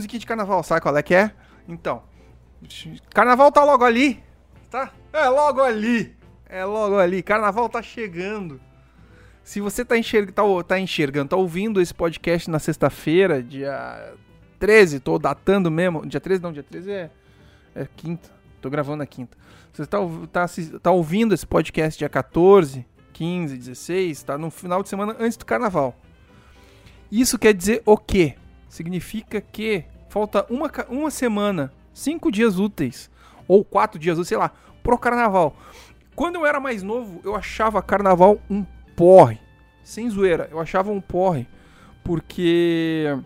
musiquinhas de carnaval, sabe qual é que é? Então, carnaval tá logo ali, tá? É logo ali, é logo ali, carnaval tá chegando. Se você tá, enxerg tá, tá enxergando, tá ouvindo esse podcast na sexta-feira, dia 13, tô datando mesmo, dia 13 não, dia 13 é, é quinta, tô gravando na quinta. Você tá, tá, tá ouvindo esse podcast dia 14, 15, 16, tá no final de semana antes do carnaval. Isso quer dizer o quê? Significa que falta uma, uma semana, cinco dias úteis, ou quatro dias úteis, sei lá, pro carnaval. Quando eu era mais novo, eu achava carnaval um porre. Sem zoeira, eu achava um porre. Porque.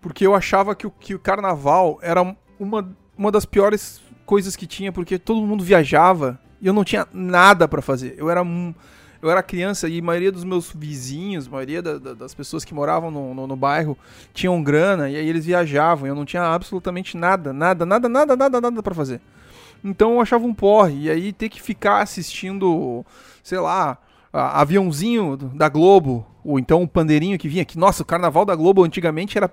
Porque eu achava que o, que o carnaval era uma, uma das piores coisas que tinha, porque todo mundo viajava e eu não tinha nada para fazer. Eu era um eu era criança e a maioria dos meus vizinhos, a maioria da, da, das pessoas que moravam no, no, no, bairro tinham grana e aí eles viajavam. E eu não tinha absolutamente nada, nada, nada, nada, nada, nada para fazer. Então eu achava um porre. E aí ter que ficar assistindo, sei lá, aviãozinho da Globo, ou então o pandeirinho que vinha aqui. Nossa, o carnaval da Globo antigamente era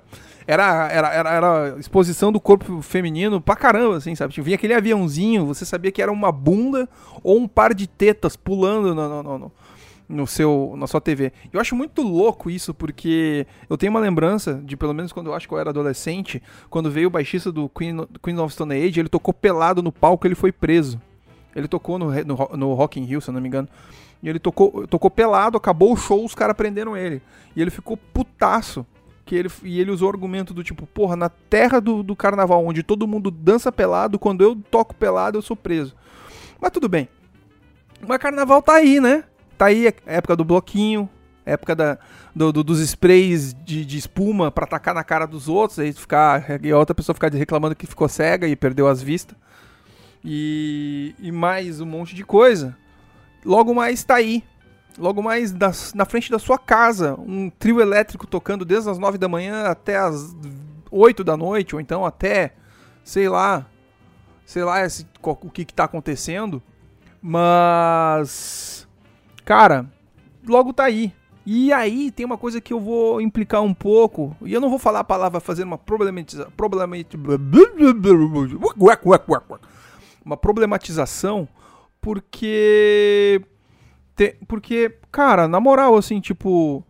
era, era, era, era exposição do corpo feminino pra caramba, assim, sabe? Vinha aquele aviãozinho, você sabia que era uma bunda ou um par de tetas pulando no, no, no, no seu, na sua TV. Eu acho muito louco isso, porque eu tenho uma lembrança de, pelo menos quando eu acho que eu era adolescente, quando veio o baixista do Queen, Queen of Stone Age, ele tocou pelado no palco, ele foi preso. Ele tocou no, no, no Rock in Rio, se eu não me engano. E ele tocou, tocou pelado, acabou o show, os caras prenderam ele. E ele ficou putaço que ele, e ele usou o argumento do tipo, porra, na terra do, do carnaval, onde todo mundo dança pelado, quando eu toco pelado, eu sou preso. Mas tudo bem. Mas carnaval tá aí, né? Tá aí a época do bloquinho, época da, do, do, dos sprays de, de espuma para atacar na cara dos outros, aí ficar, e a outra pessoa ficar reclamando que ficou cega e perdeu as vistas. E, e mais um monte de coisa. Logo mais tá aí logo mais na frente da sua casa, um trio elétrico tocando desde as 9 da manhã até as 8 da noite, ou então até, sei lá, sei lá esse, o que, que tá acontecendo. Mas, cara, logo tá aí. E aí tem uma coisa que eu vou implicar um pouco, e eu não vou falar a palavra fazer uma problematização, uma problematização, porque te, porque, cara, na moral, assim, tipo.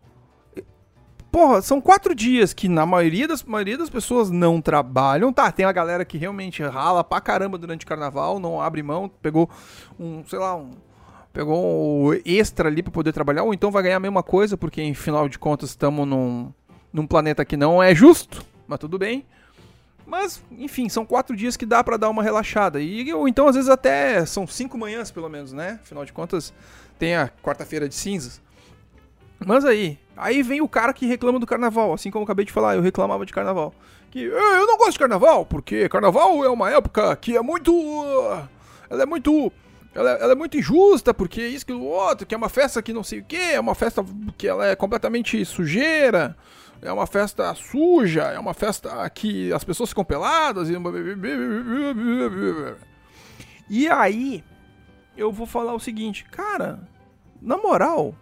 Porra, são quatro dias que na maioria das, maioria das pessoas não trabalham. Tá, tem a galera que realmente rala pra caramba durante o carnaval, não abre mão, pegou um, sei lá, um. Pegou um extra ali pra poder trabalhar, ou então vai ganhar a mesma coisa, porque, em final de contas, estamos num, num planeta que não é justo, mas tudo bem. Mas, enfim, são quatro dias que dá para dar uma relaxada. E, ou então, às vezes, até são cinco manhãs, pelo menos, né? Afinal de contas, tem a quarta-feira de cinzas. Mas aí, aí vem o cara que reclama do carnaval, assim como eu acabei de falar, eu reclamava de carnaval. Que eu não gosto de carnaval, porque carnaval é uma época que é muito. Ela é muito. Ela, ela é muito injusta, porque isso que o outro, que é uma festa que não sei o que, é uma festa que ela é completamente sujeira, é uma festa suja, é uma festa que as pessoas ficam peladas e. E aí, eu vou falar o seguinte, cara, na moral,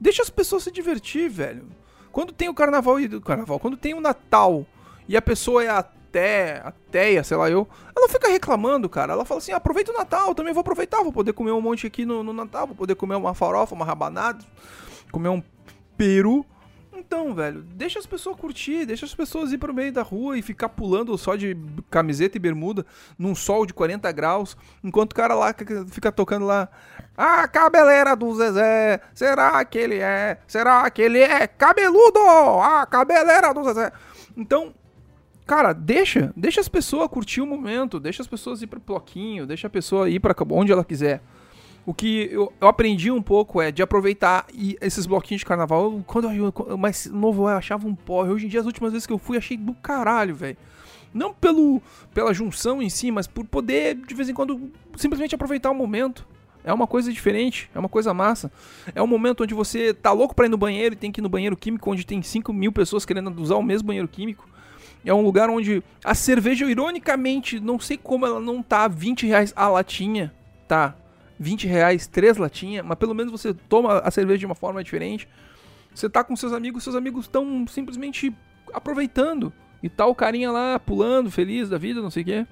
deixa as pessoas se divertir, velho. Quando tem o carnaval e carnaval, quando tem o Natal e a pessoa é até ateia, sei lá eu, ela fica reclamando, cara. Ela fala assim: aproveita o Natal, também vou aproveitar, vou poder comer um monte aqui no, no Natal, vou poder comer uma farofa, uma rabanada, comer um peru então, velho, deixa as pessoas curtir, deixa as pessoas ir pro meio da rua e ficar pulando só de camiseta e bermuda num sol de 40 graus, enquanto o cara lá fica tocando lá. A cabeleira do Zezé, será que ele é? Será que ele é cabeludo? A cabeleira do Zezé. Então, cara, deixa, deixa as pessoas curtir o momento, deixa as pessoas ir pro bloquinho, deixa a pessoa ir para onde ela quiser. O que eu, eu, aprendi um pouco é de aproveitar e esses bloquinhos de carnaval. Quando eu, eu mais novo eu achava um porre. Hoje em dia, as últimas vezes que eu fui, achei do caralho, velho. Não pelo, pela junção em si, mas por poder, de vez em quando, simplesmente aproveitar o momento. É uma coisa diferente, é uma coisa massa. É um momento onde você tá louco pra ir no banheiro e tem que ir no banheiro químico, onde tem 5 mil pessoas querendo usar o mesmo banheiro químico. É um lugar onde a cerveja, ironicamente, não sei como ela não tá 20 reais a latinha, tá? 20 reais, três latinhas, mas pelo menos você toma a cerveja de uma forma diferente. Você tá com seus amigos, seus amigos estão simplesmente aproveitando. E tá o carinha lá pulando, feliz da vida, não sei o quê.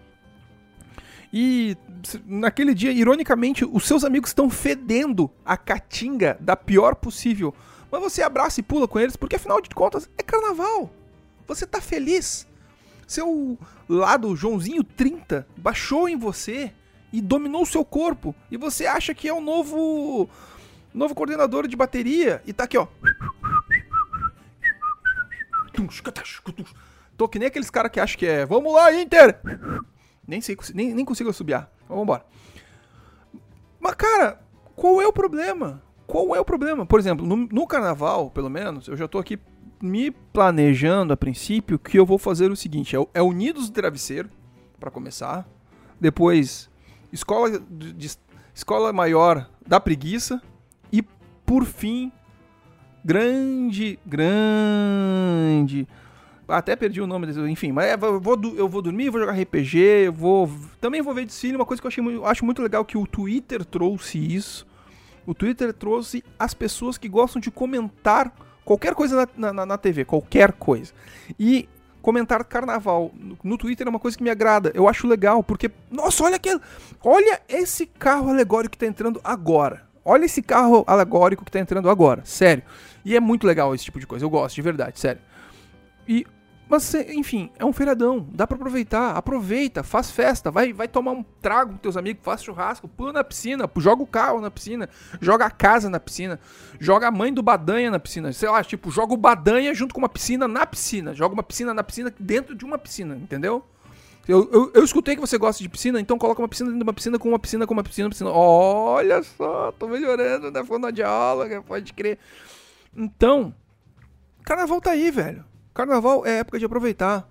E naquele dia, ironicamente, os seus amigos estão fedendo a caatinga da pior possível. Mas você abraça e pula com eles, porque afinal de contas é carnaval. Você tá feliz. Seu lado Joãozinho 30 baixou em você e dominou o seu corpo. E você acha que é o novo novo coordenador de bateria e tá aqui, ó. Tô que nem aqueles caras que acham que é, vamos lá, Inter! Nem sei, nem, nem consigo assobiar. Vamos embora. Mas, cara, qual é o problema? Qual é o problema? Por exemplo, no, no carnaval, pelo menos, eu já tô aqui me planejando a princípio que eu vou fazer o seguinte: é, é Unidos do Travesseiro, para começar. Depois, escola, de, de, escola Maior da Preguiça. E, por fim, grande, grande até perdi o nome, enfim, mas é, eu vou, eu vou dormir, vou jogar RPG, eu vou. Também vou ver desfile, uma coisa que eu achei, acho muito legal que o Twitter trouxe isso. O Twitter trouxe as pessoas que gostam de comentar qualquer coisa na, na, na TV, qualquer coisa. E comentar carnaval no Twitter é uma coisa que me agrada. Eu acho legal, porque, nossa, olha aquele. Olha esse carro alegórico que tá entrando agora. Olha esse carro alegórico que tá entrando agora. Sério. E é muito legal esse tipo de coisa. Eu gosto, de verdade, sério. E mas, enfim, é um feriadão, dá para aproveitar, aproveita, faz festa, vai, vai tomar um trago com teus amigos, faz churrasco, pula na piscina, joga o carro na piscina, joga a casa na piscina, joga a mãe do Badanha na piscina, sei lá, tipo, joga o Badanha junto com uma piscina na piscina, joga uma piscina na piscina dentro de uma piscina, entendeu? Eu, eu, eu escutei que você gosta de piscina, então coloca uma piscina dentro de uma piscina com uma piscina com uma piscina, piscina. Olha só, tô melhorando na fonoaudióloga, pode crer. Então, carnaval tá aí, velho. Carnaval é época de aproveitar.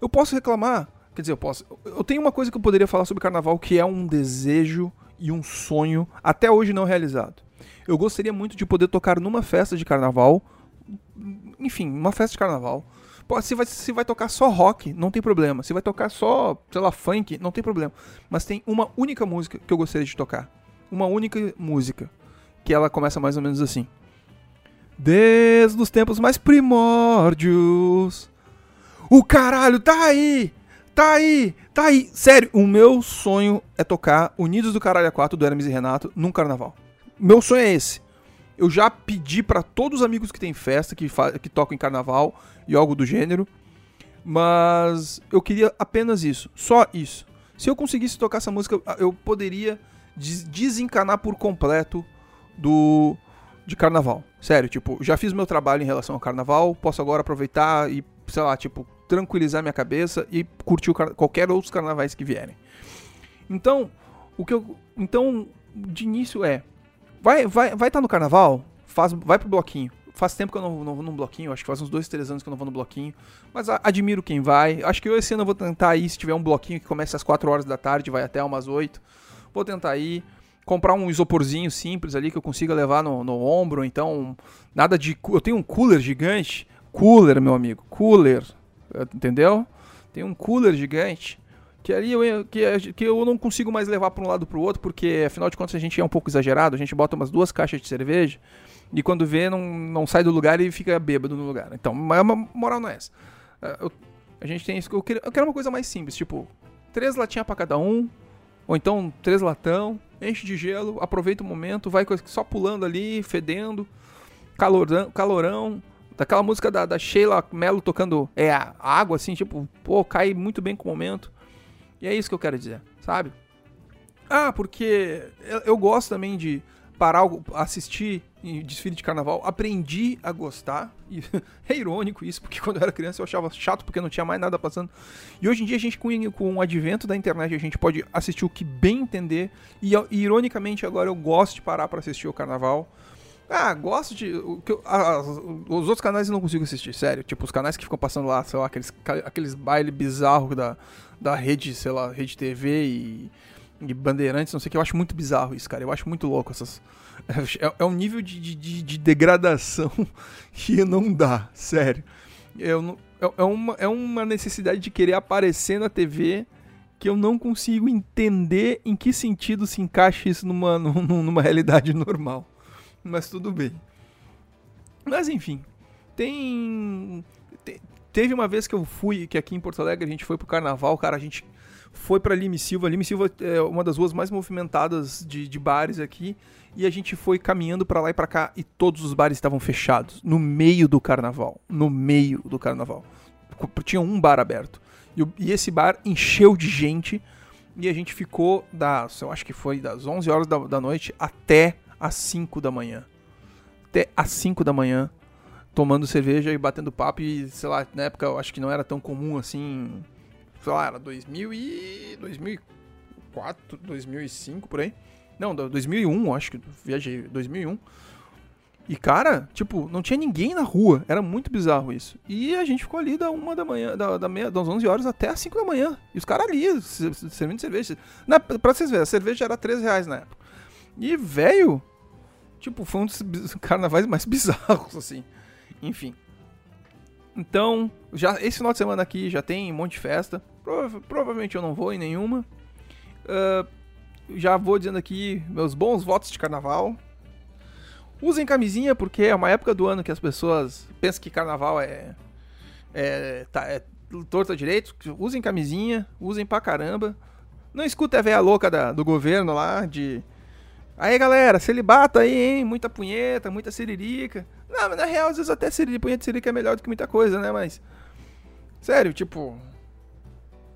Eu posso reclamar, quer dizer, eu posso. Eu tenho uma coisa que eu poderia falar sobre carnaval que é um desejo e um sonho até hoje não realizado. Eu gostaria muito de poder tocar numa festa de carnaval, enfim, uma festa de carnaval. Se vai, se vai tocar só rock, não tem problema. Se vai tocar só, sei lá, funk, não tem problema. Mas tem uma única música que eu gostaria de tocar. Uma única música. Que ela começa mais ou menos assim. Desde os tempos mais primórdios. O caralho tá aí! Tá aí! Tá aí! Sério, o meu sonho é tocar Unidos do Caralho 4 do Hermes e Renato num carnaval. Meu sonho é esse. Eu já pedi para todos os amigos que tem festa, que, que tocam em carnaval e algo do gênero. Mas eu queria apenas isso. Só isso. Se eu conseguisse tocar essa música, eu poderia desencanar por completo do de carnaval. Sério, tipo, já fiz meu trabalho em relação ao carnaval, posso agora aproveitar e, sei lá, tipo, tranquilizar minha cabeça e curtir qualquer outros carnavais que vierem. Então, o que eu. Então, de início é. Vai vai vai estar tá no carnaval? Faz, vai pro bloquinho. Faz tempo que eu não, não vou num bloquinho, acho que faz uns dois, três anos que eu não vou no bloquinho. Mas a, admiro quem vai. Acho que eu esse ano eu vou tentar ir, se tiver um bloquinho que começa às 4 horas da tarde, vai até umas 8. Vou tentar ir comprar um isoporzinho simples ali que eu consiga levar no, no ombro, então nada de eu tenho um cooler gigante, cooler meu amigo, cooler, entendeu? Tem um cooler gigante que ali eu, que, que eu não consigo mais levar para um lado para o outro porque afinal de contas a gente é um pouco exagerado, a gente bota umas duas caixas de cerveja e quando vê não, não sai do lugar e fica bêbado no lugar. Então, a moral não é essa. É, eu, a gente tem isso, eu quero, eu quero uma coisa mais simples, tipo três latinhas para cada um, ou então três latão, enche de gelo, aproveita o momento, vai só pulando ali, fedendo, calorão, calorão daquela música da, da Sheila Mello tocando é, água, assim, tipo, pô, cai muito bem com o momento. E é isso que eu quero dizer, sabe? Ah, porque eu, eu gosto também de parar, assistir desfile de carnaval, aprendi a gostar. E é irônico isso, porque quando eu era criança eu achava chato porque não tinha mais nada passando. E hoje em dia a gente, com, com o advento da internet, a gente pode assistir o que bem entender. E, e ironicamente agora eu gosto de parar para assistir o carnaval. Ah, gosto de. os outros canais eu não consigo assistir, sério. Tipo, os canais que ficam passando lá, sei lá, aqueles, aqueles bailes bizarros da, da rede, sei lá, rede TV e de bandeirantes, não sei o que. Eu acho muito bizarro isso, cara. Eu acho muito louco essas. É, é um nível de, de, de, degradação que não dá, sério. Eu é, é, uma, é uma necessidade de querer aparecer na TV que eu não consigo entender em que sentido se encaixa isso numa, numa realidade normal. Mas tudo bem. Mas enfim, tem, Teve uma vez que eu fui, que aqui em Porto Alegre a gente foi pro carnaval, cara, a gente foi pra Lime Silva. Lime Silva é uma das ruas mais movimentadas de, de bares aqui. E a gente foi caminhando para lá e para cá e todos os bares estavam fechados. No meio do carnaval. No meio do carnaval. Tinha um bar aberto. E, e esse bar encheu de gente. E a gente ficou das, eu acho que foi das 11 horas da, da noite até as 5 da manhã. Até as 5 da manhã tomando cerveja e batendo papo e, sei lá, na época eu acho que não era tão comum assim, sei lá, era 2000 e 2004, 2005 por aí. Não, 2001, acho que viajei, 2001. E cara, tipo, não tinha ninguém na rua, era muito bizarro isso. E a gente ficou ali da uma da manhã, da, da meia, das 11 horas até as 5 da manhã. E os caras ali, servindo cerveja. Na, pra vocês verem, a cerveja era 13 reais na época. E, velho, tipo, foi um dos carnavais mais bizarros, assim. Enfim. Então, já esse final de semana aqui já tem um monte de festa. Prova provavelmente eu não vou em nenhuma. Uh, já vou dizendo aqui meus bons votos de carnaval. Usem camisinha, porque é uma época do ano que as pessoas pensam que carnaval é. É, tá, é torta direito. Usem camisinha, usem pra caramba. Não escuta a véia louca da, do governo lá de. Aí galera, celibato aí, hein? Muita punheta, muita siririca. Não, mas na real, às vezes até siririca, punheta siririca é melhor do que muita coisa, né? Mas. Sério, tipo.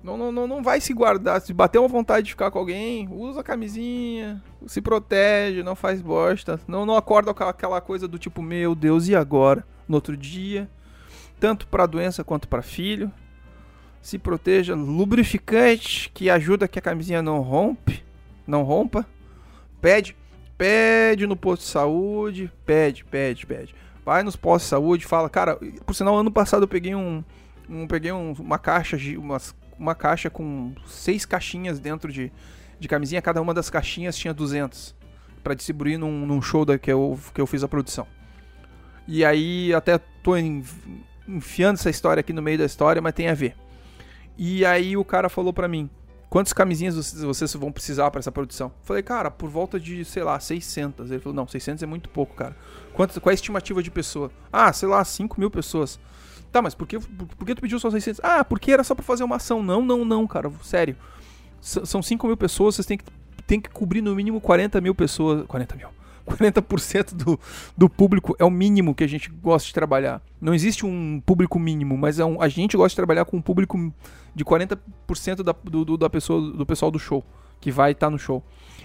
Não, não, não, não vai se guardar. Se bater uma vontade de ficar com alguém, usa a camisinha, se protege, não faz bosta. Não, não acorda com aquela coisa do tipo, meu Deus, e agora? No outro dia. Tanto para doença quanto para filho. Se proteja. Lubrificante que ajuda que a camisinha não rompe. Não rompa. Pede. Pede no posto de saúde. Pede, pede, pede. Vai nos postos de saúde, fala, cara, por sinal, ano passado eu peguei um. um peguei um, uma caixa de. Umas uma caixa com seis caixinhas dentro de, de camisinha. Cada uma das caixinhas tinha 200 para distribuir num, num, show da, que, eu, que eu fiz a produção. E aí até tô enfiando essa história aqui no meio da história, mas tem a ver. E aí o cara falou para mim, quantas camisinhas vocês, vocês vão precisar para essa produção? Falei, cara, por volta de, sei lá, 600. Ele falou, não, 600 é muito pouco, cara. Quanto, qual é a estimativa de pessoa? Ah, sei lá, 5 mil pessoas. Tá, mas por que, por, por que tu pediu só 600? Ah, porque era só pra fazer uma ação. Não, não, não, cara. Sério. S são 5 mil pessoas, vocês têm que, têm que cobrir no mínimo 40 mil pessoas. 40 mil. 40% do, do público é o mínimo que a gente gosta de trabalhar. Não existe um público mínimo, mas é um, a gente gosta de trabalhar com um público de 40% da, do, do, da pessoa, do pessoal do show, que vai estar tá no show.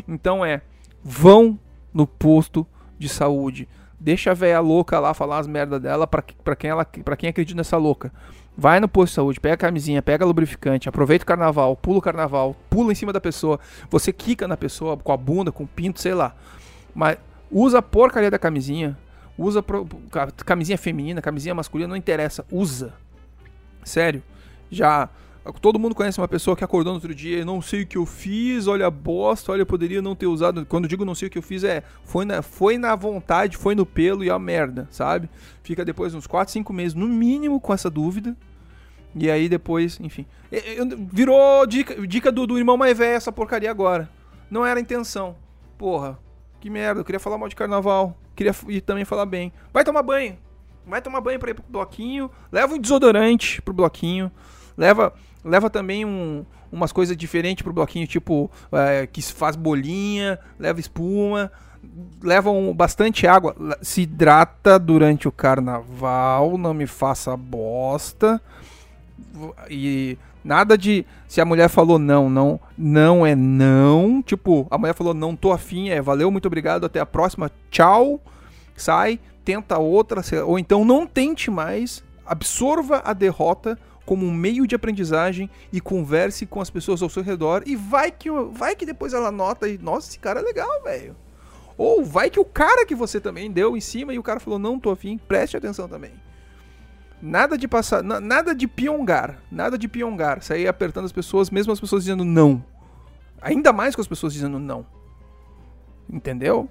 Então é, vão no posto de saúde Deixa a velha louca lá falar as merdas dela pra, quem ela, pra quem acredita nessa louca. Vai no posto de saúde, pega a camisinha, pega lubrificante, aproveita o carnaval, pula o carnaval, pula em cima da pessoa, você quica na pessoa com a bunda, com o pinto, sei lá. Mas usa a porcaria da camisinha, usa pro, camisinha feminina, camisinha masculina, não interessa, usa. Sério. Já Todo mundo conhece uma pessoa que acordou no outro dia, não sei o que eu fiz, olha a bosta, olha, eu poderia não ter usado. Quando digo não sei o que eu fiz, é foi na, foi na vontade, foi no pelo e a merda, sabe? Fica depois uns 4, 5 meses, no mínimo, com essa dúvida. E aí depois, enfim. Virou dica, dica do, do irmão mais velho essa porcaria agora. Não era a intenção. Porra, que merda, eu queria falar mal de carnaval. Queria e também falar bem. Vai tomar banho. Vai tomar banho pra ir pro bloquinho. Leva um desodorante pro bloquinho. Leva leva também um, umas coisas diferentes pro bloquinho, tipo é, que faz bolinha, leva espuma, leva um, bastante água, se hidrata durante o carnaval, não me faça bosta. E nada de se a mulher falou não, não, não é não, tipo, a mulher falou não tô afim, é valeu, muito obrigado, até a próxima, tchau. Sai, tenta outra, ou então não tente mais, absorva a derrota como um meio de aprendizagem e converse com as pessoas ao seu redor e vai que vai que depois ela nota e nossa, esse cara é legal, velho. Ou vai que o cara que você também deu em cima e o cara falou não tô afim, preste atenção também. Nada de passar, nada de piongar, nada de piongar, sair apertando as pessoas, mesmo as pessoas dizendo não. Ainda mais com as pessoas dizendo não. Entendeu?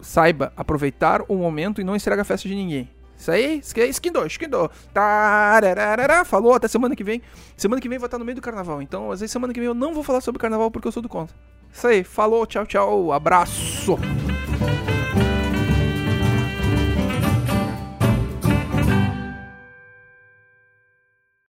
Saiba aproveitar o momento e não estraga a festa de ninguém. Isso aí, esquindou, esquindou. Tararara, falou, até semana que vem. Semana que vem vai estar no meio do carnaval. Então, às vezes, semana que vem eu não vou falar sobre carnaval porque eu sou do contra. Isso aí, falou, tchau, tchau, abraço.